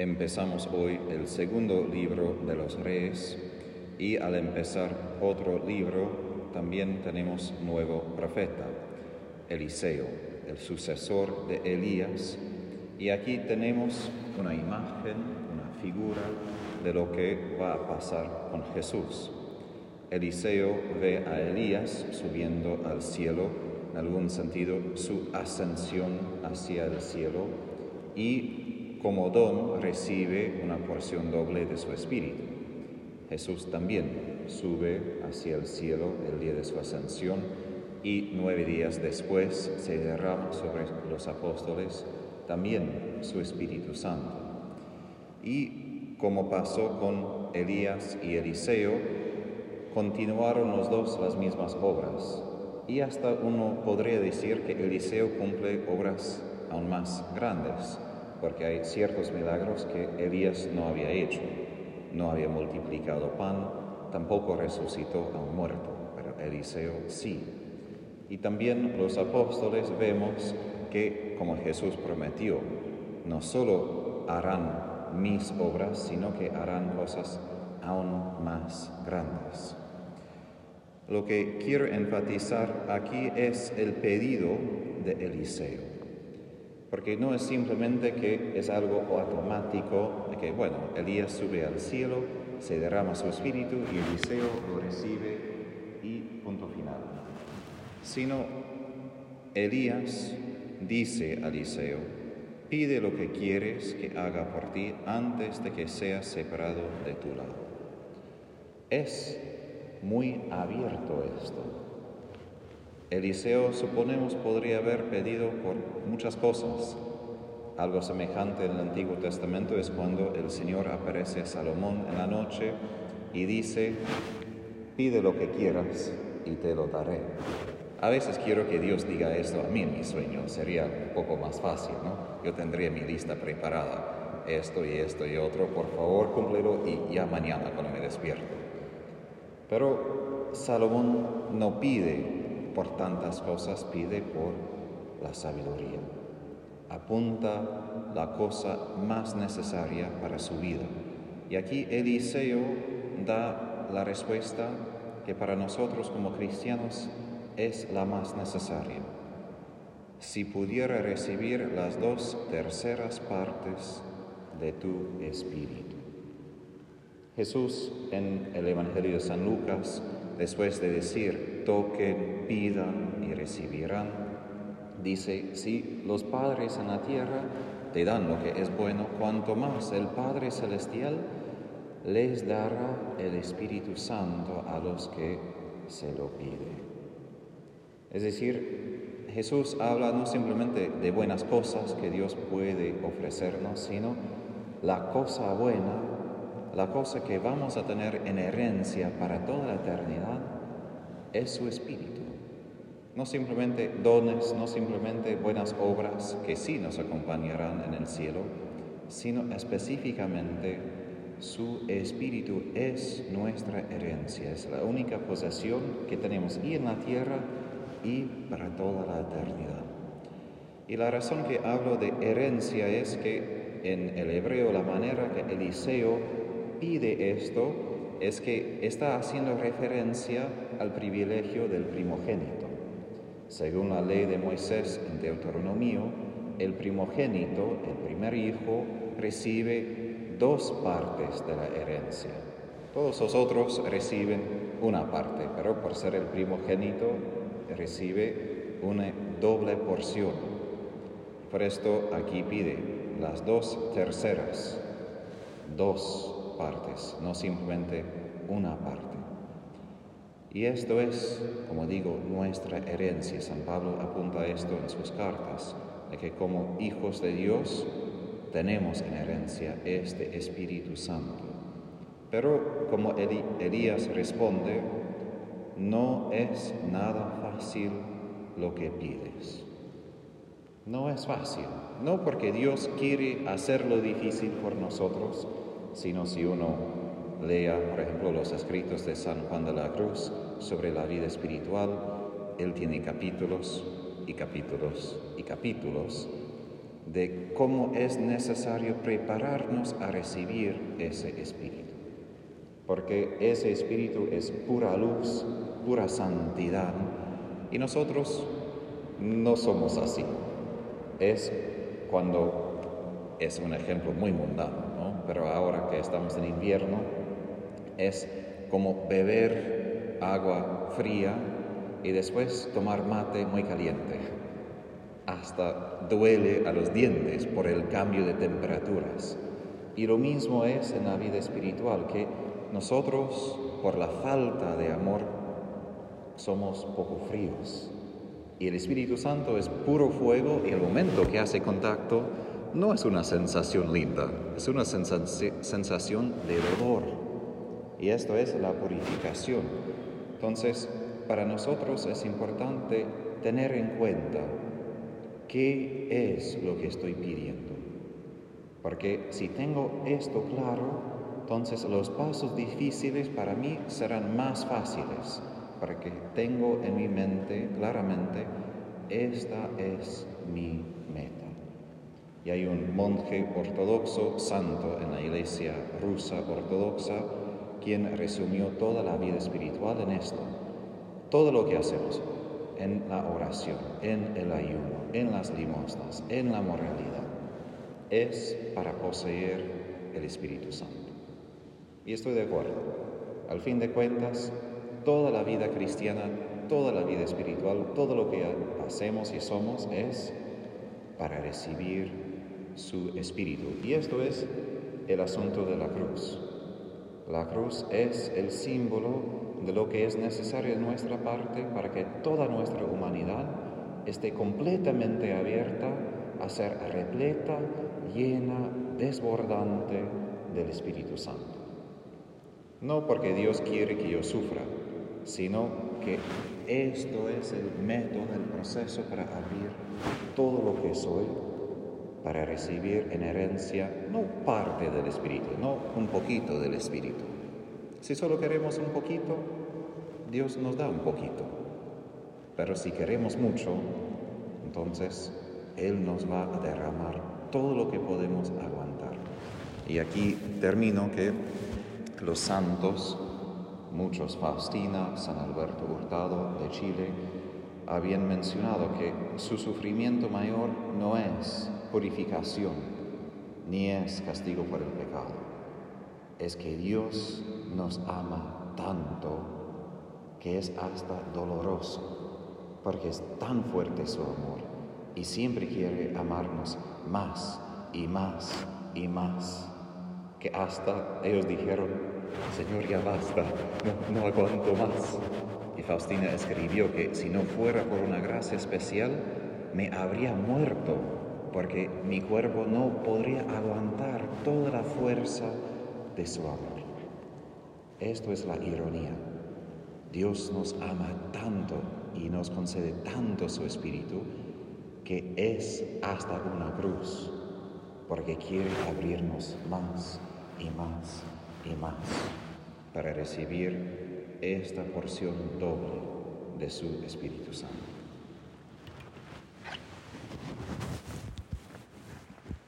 Empezamos hoy el segundo libro de los reyes y al empezar otro libro también tenemos nuevo profeta, Eliseo, el sucesor de Elías. Y aquí tenemos una imagen, una figura de lo que va a pasar con Jesús. Eliseo ve a Elías subiendo al cielo, en algún sentido su ascensión hacia el cielo, y como don recibe una porción doble de su espíritu. Jesús también sube hacia el cielo el día de su ascensión y nueve días después se derrama sobre los apóstoles también su Espíritu Santo. Y como pasó con Elías y Eliseo, continuaron los dos las mismas obras. Y hasta uno podría decir que Eliseo cumple obras aún más grandes, porque hay ciertos milagros que Elías no había hecho. No había multiplicado pan, tampoco resucitó a un muerto, pero Eliseo sí. Y también los apóstoles vemos que, como Jesús prometió, no solo harán mis obras, sino que harán cosas aún más grandes. Lo que quiero enfatizar aquí es el pedido de Eliseo, porque no es simplemente que es algo automático, de que, bueno, Elías sube al cielo, se derrama su espíritu y Eliseo lo recibe y punto final, sino Elías dice a Eliseo, pide lo que quieres que haga por ti antes de que seas separado de tu lado. Es muy abierto esto. Eliseo, suponemos, podría haber pedido por muchas cosas. Algo semejante en el Antiguo Testamento es cuando el Señor aparece a Salomón en la noche y dice, pide lo que quieras y te lo daré. A veces quiero que Dios diga esto a mí en mi sueño, sería un poco más fácil, ¿no? Yo tendría mi lista preparada, esto y esto y otro, por favor cúmplelo y ya mañana cuando me despierto. Pero Salomón no pide por tantas cosas, pide por la sabiduría. Apunta la cosa más necesaria para su vida. Y aquí Eliseo da la respuesta que para nosotros como cristianos es la más necesaria. Si pudiera recibir las dos terceras partes de tu espíritu. Jesús en el Evangelio de San Lucas, después de decir, toquen, pidan y recibirán, dice, si los padres en la tierra te dan lo que es bueno, cuanto más el Padre Celestial les dará el Espíritu Santo a los que se lo piden. Es decir, Jesús habla no simplemente de buenas cosas que Dios puede ofrecernos, sino la cosa buena la cosa que vamos a tener en herencia para toda la eternidad es su espíritu. No simplemente dones, no simplemente buenas obras que sí nos acompañarán en el cielo, sino específicamente su espíritu es nuestra herencia, es la única posesión que tenemos y en la tierra y para toda la eternidad. Y la razón que hablo de herencia es que en el hebreo la manera que Eliseo pide esto es que está haciendo referencia al privilegio del primogénito. Según la ley de Moisés en Deuteronomio, el primogénito, el primer hijo, recibe dos partes de la herencia. Todos los otros reciben una parte, pero por ser el primogénito recibe una doble porción. Por esto aquí pide las dos terceras, dos partes, no simplemente una parte. Y esto es, como digo, nuestra herencia. San Pablo apunta esto en sus cartas, de que como hijos de Dios tenemos en herencia este Espíritu Santo. Pero como Elías responde, no es nada fácil lo que pides. No es fácil, no porque Dios quiere hacerlo difícil por nosotros, sino si uno lea, por ejemplo, los escritos de San Juan de la Cruz sobre la vida espiritual, él tiene capítulos y capítulos y capítulos de cómo es necesario prepararnos a recibir ese Espíritu. Porque ese Espíritu es pura luz, pura santidad, y nosotros no somos así. Es cuando es un ejemplo muy mundano, ¿no? Pero ahora que estamos en invierno, es como beber agua fría y después tomar mate muy caliente. Hasta duele a los dientes por el cambio de temperaturas. Y lo mismo es en la vida espiritual, que nosotros, por la falta de amor, somos poco fríos. Y el Espíritu Santo es puro fuego y el momento que hace contacto no es una sensación linda, es una sensación de dolor. Y esto es la purificación. Entonces, para nosotros es importante tener en cuenta qué es lo que estoy pidiendo. Porque si tengo esto claro, entonces los pasos difíciles para mí serán más fáciles, porque tengo en mi mente claramente, esta es mi. Y hay un monje ortodoxo santo en la iglesia rusa ortodoxa quien resumió toda la vida espiritual en esto. Todo lo que hacemos en la oración, en el ayuno, en las limosnas, en la moralidad, es para poseer el Espíritu Santo. Y estoy de acuerdo. Al fin de cuentas, toda la vida cristiana, toda la vida espiritual, todo lo que hacemos y somos es para recibir su Espíritu. Y esto es el asunto de la cruz. La cruz es el símbolo de lo que es necesario en nuestra parte para que toda nuestra humanidad esté completamente abierta a ser repleta, llena, desbordante del Espíritu Santo. No porque Dios quiere que yo sufra, sino que esto es el método, el proceso para abrir todo lo que soy, para recibir en herencia no parte del Espíritu, no un poquito del Espíritu, si solo queremos un poquito, Dios nos da un poquito. Pero si queremos mucho, entonces Él nos va a derramar todo lo que podemos aguantar. Y aquí termino que los santos, muchos Faustina, San Alberto Hurtado de Chile, habían mencionado que su sufrimiento mayor no es purificación, ni es castigo por el pecado es que Dios nos ama tanto que es hasta doloroso, porque es tan fuerte su amor y siempre quiere amarnos más y más y más, que hasta ellos dijeron, Señor, ya basta, no, no aguanto más. Faustina escribió que si no fuera por una gracia especial, me habría muerto, porque mi cuerpo no podría aguantar toda la fuerza de su amor. Esto es la ironía. Dios nos ama tanto y nos concede tanto su espíritu que es hasta una cruz, porque quiere abrirnos más y más y más para recibir esta porción doble de su Espíritu Santo.